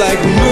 like moon.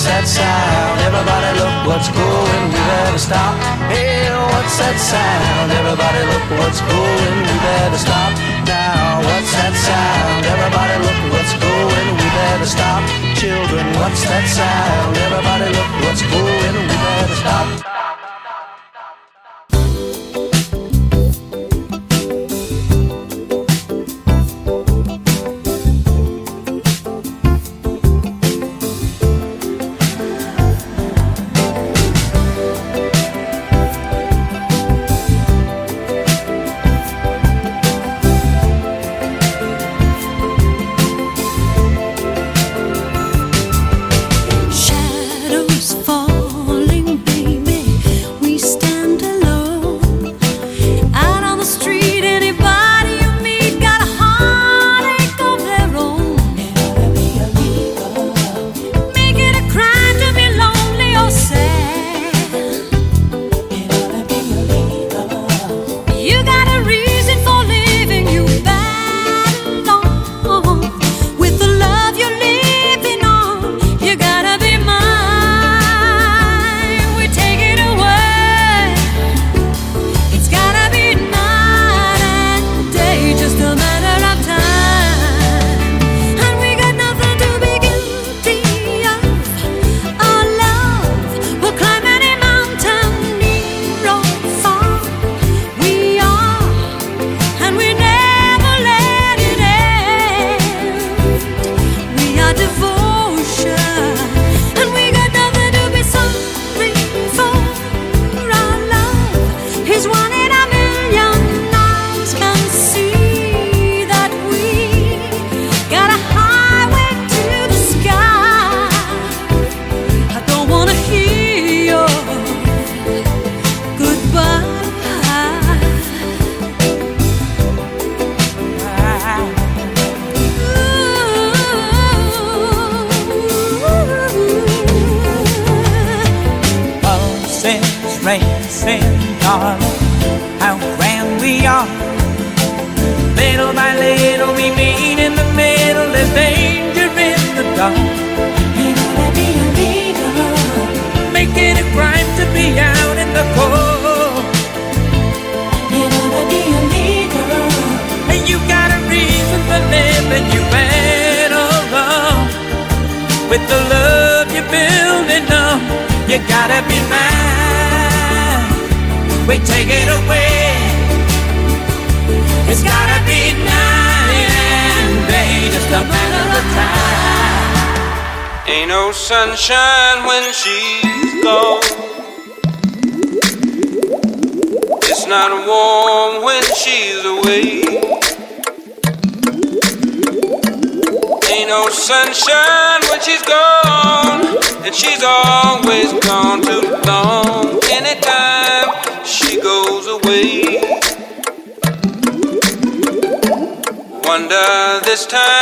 what's that sound? Everybody look what's going, we better stop. Hey, what's that sound? Everybody look what's going, we better stop. Now, what's that sound? Everybody look what's going, we better stop. Children, what's that sound? Everybody look what's going, we better stop. She's always gone too long. Anytime she goes away, wonder this time.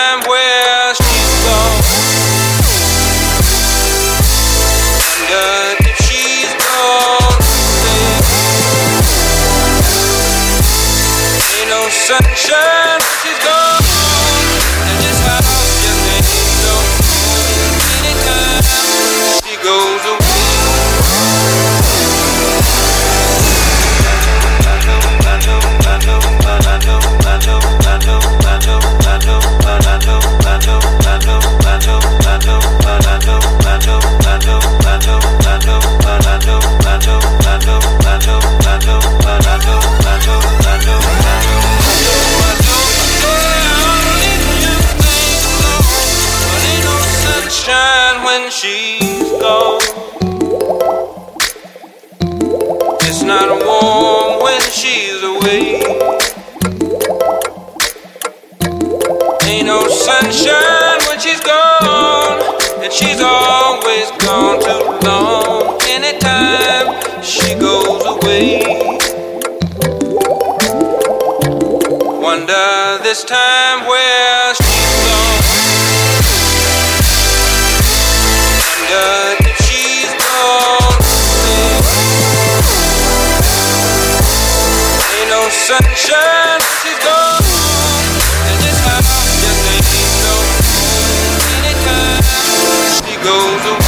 wonder this time where she's gone. Wonder if she's gone. Ain't no sunshine, she's. And ain't no she goes away.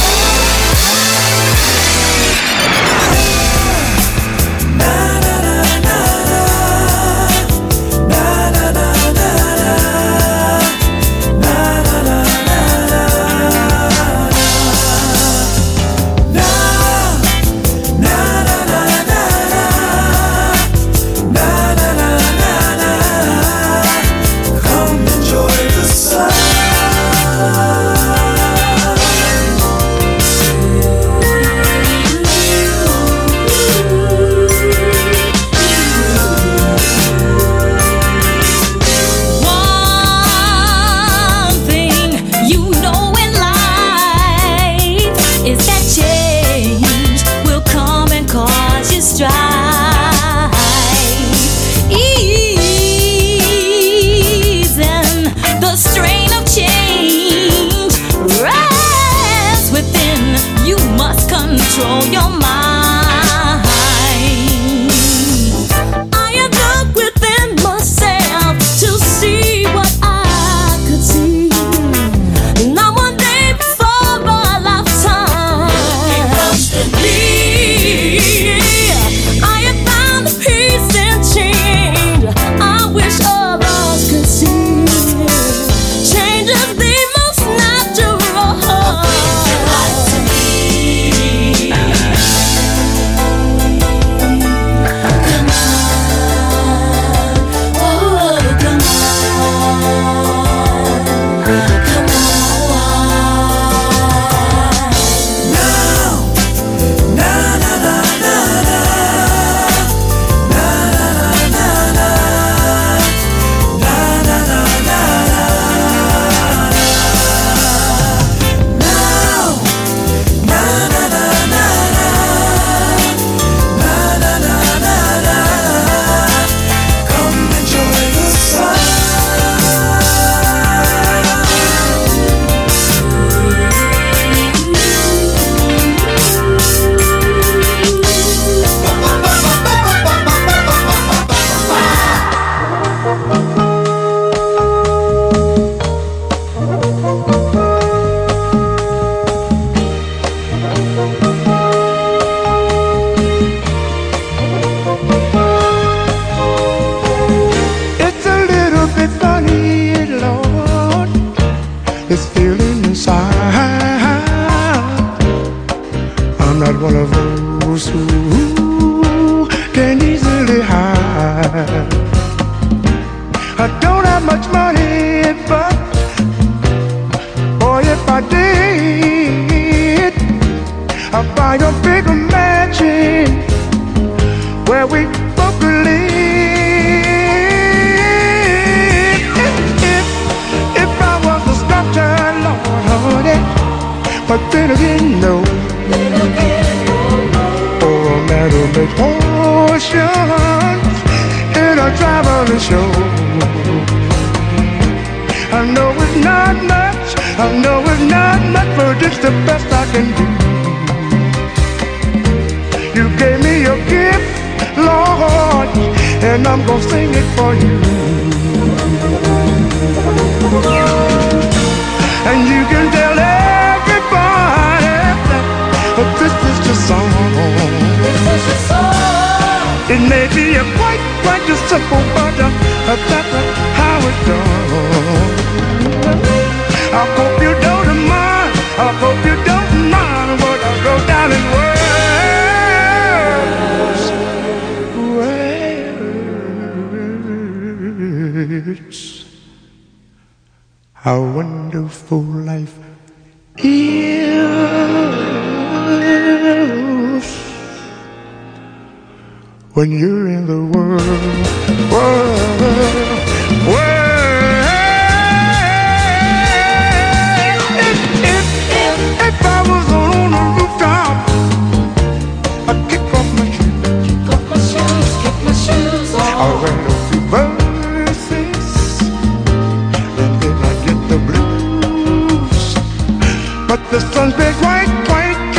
Been quite, quite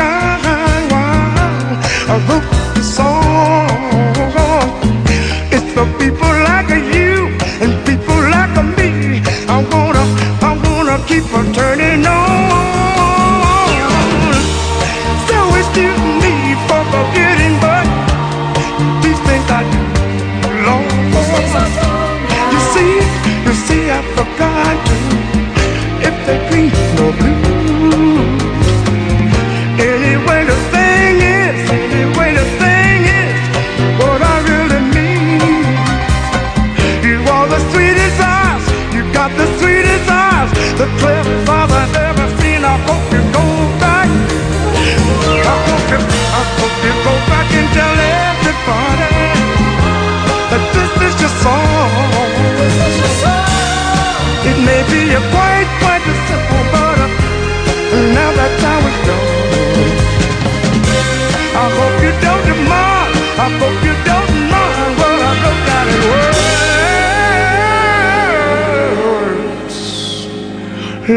kind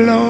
close.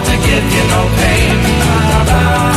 To give you no pain. La,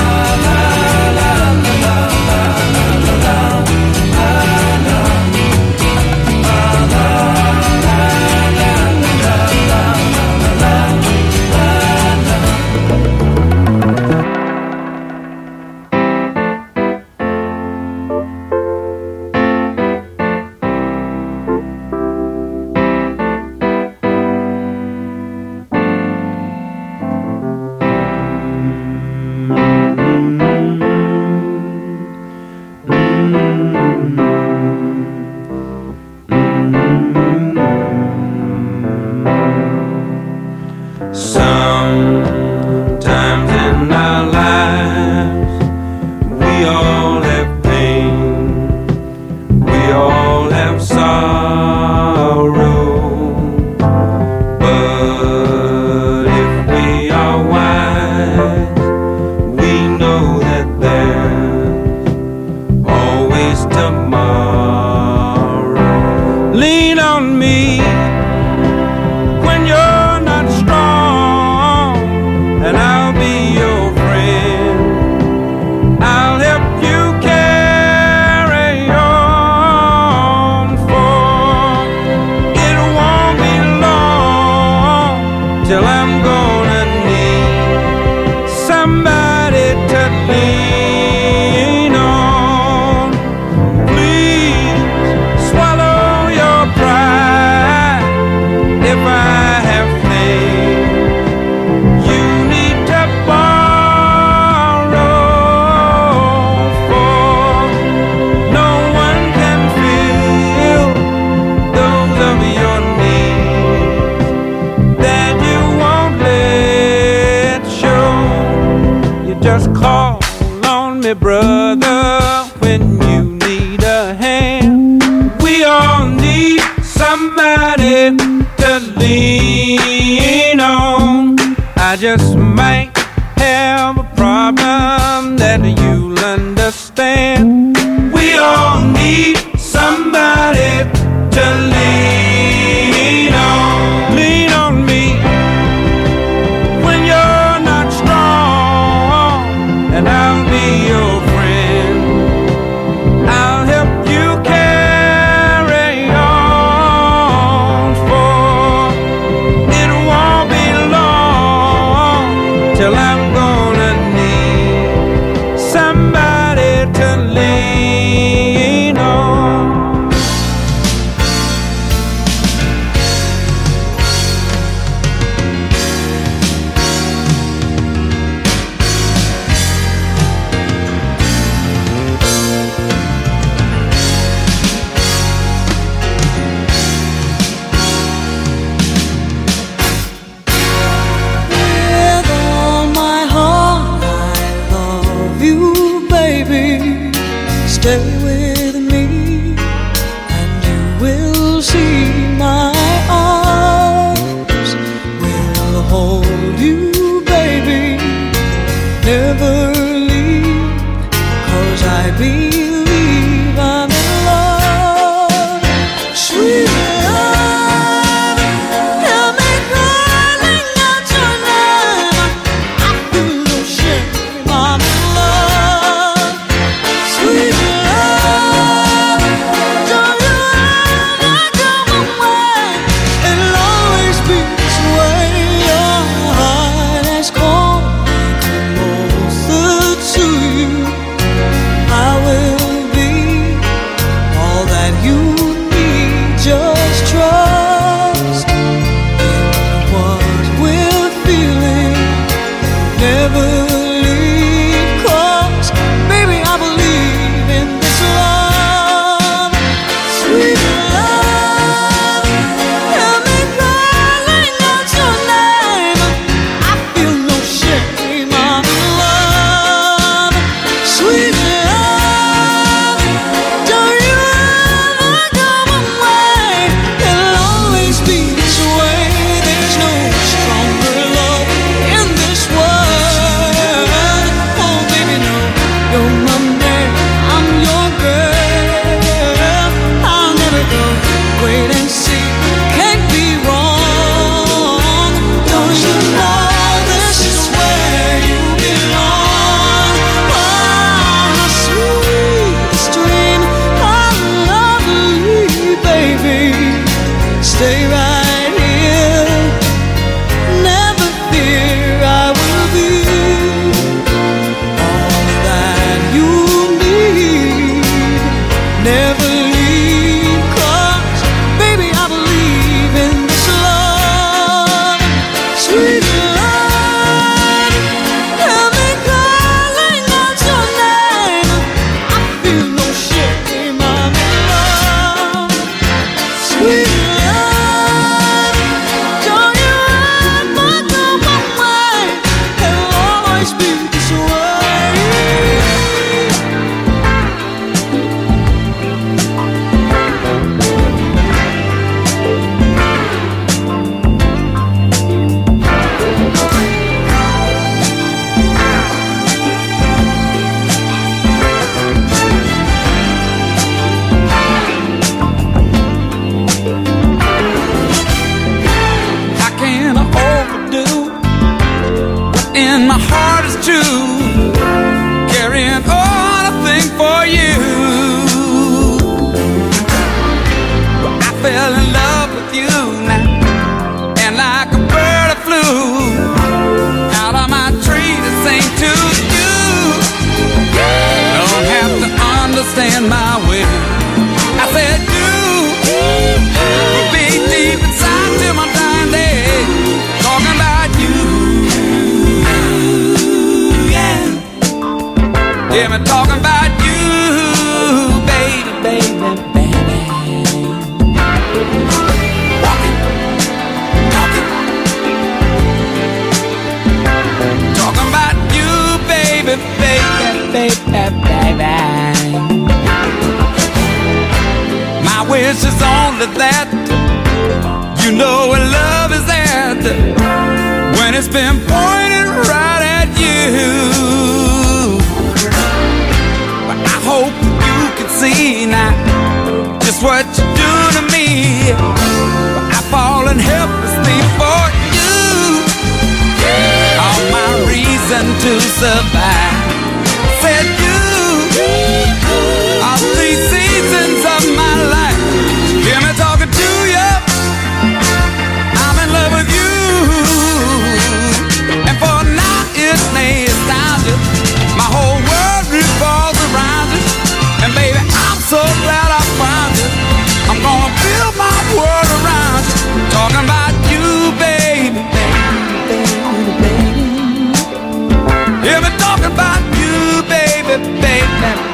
say right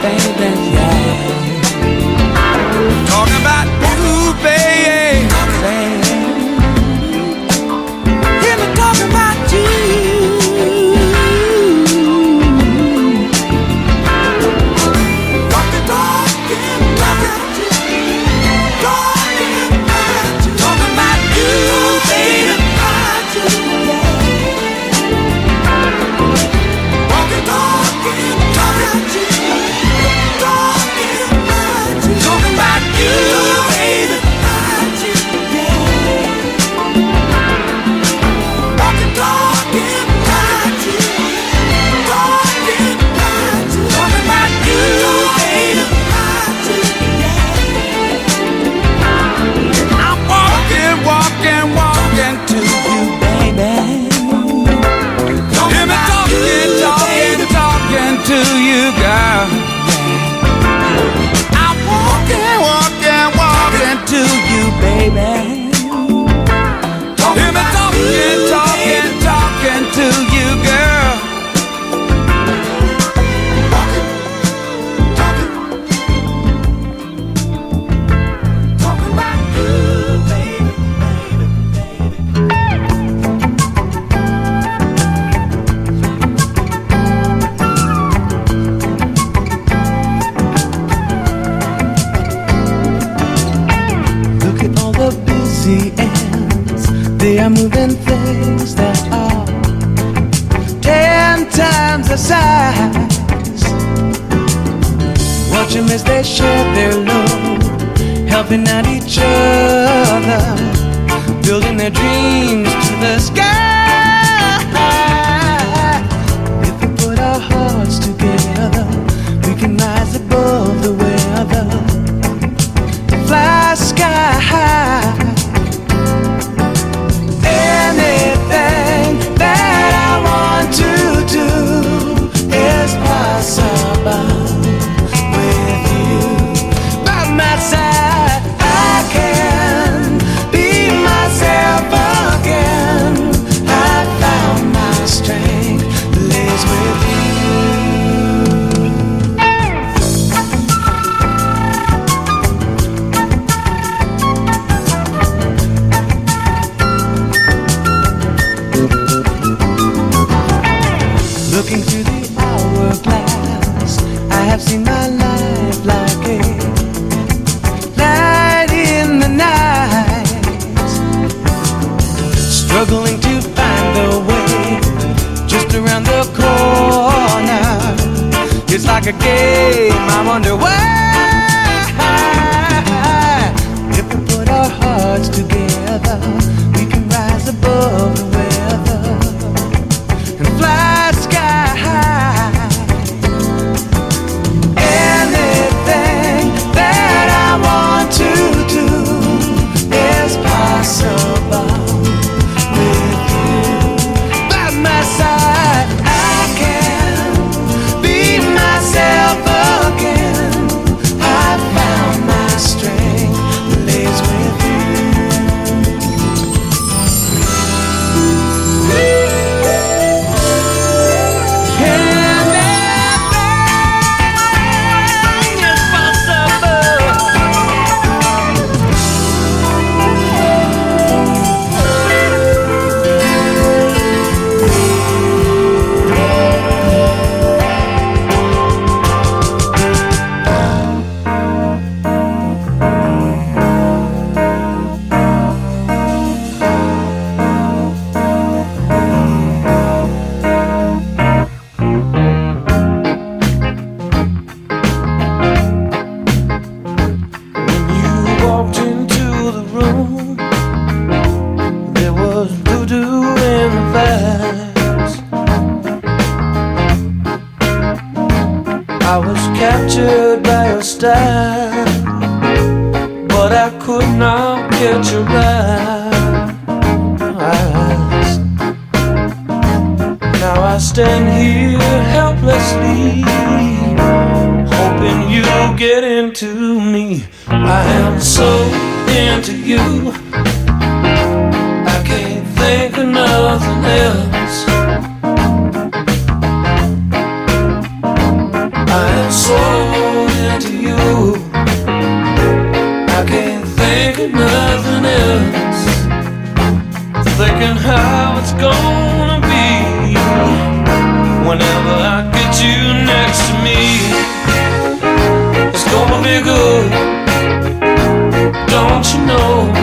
Walking get into me. I am so into you. I can't think of nothing else. I am so into you. I can't think of nothing else. Thinking how. you know.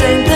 You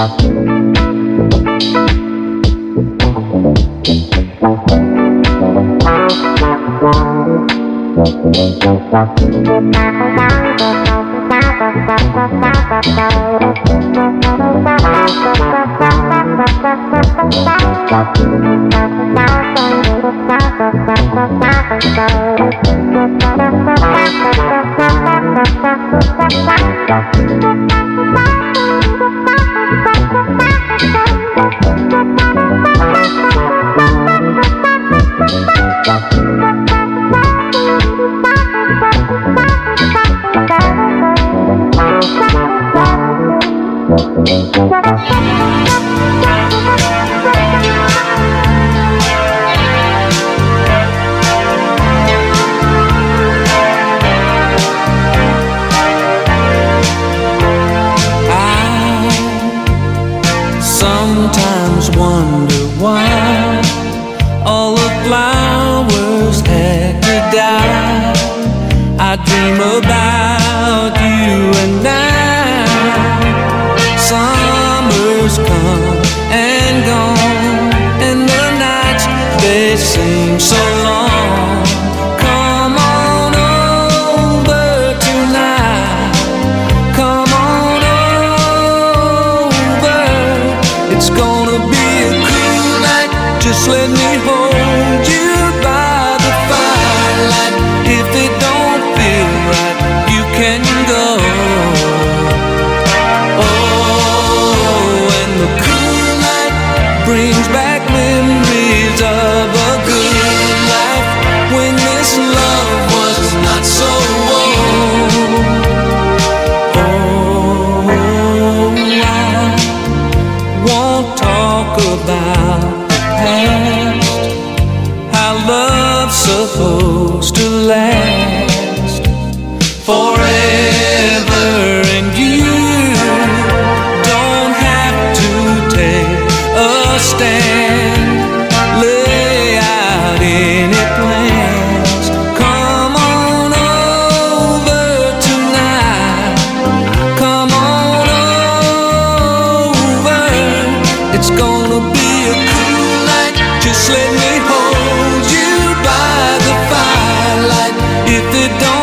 sau Thank you. It's gonna be a cool night. Just let me hold you by the firelight. If it don't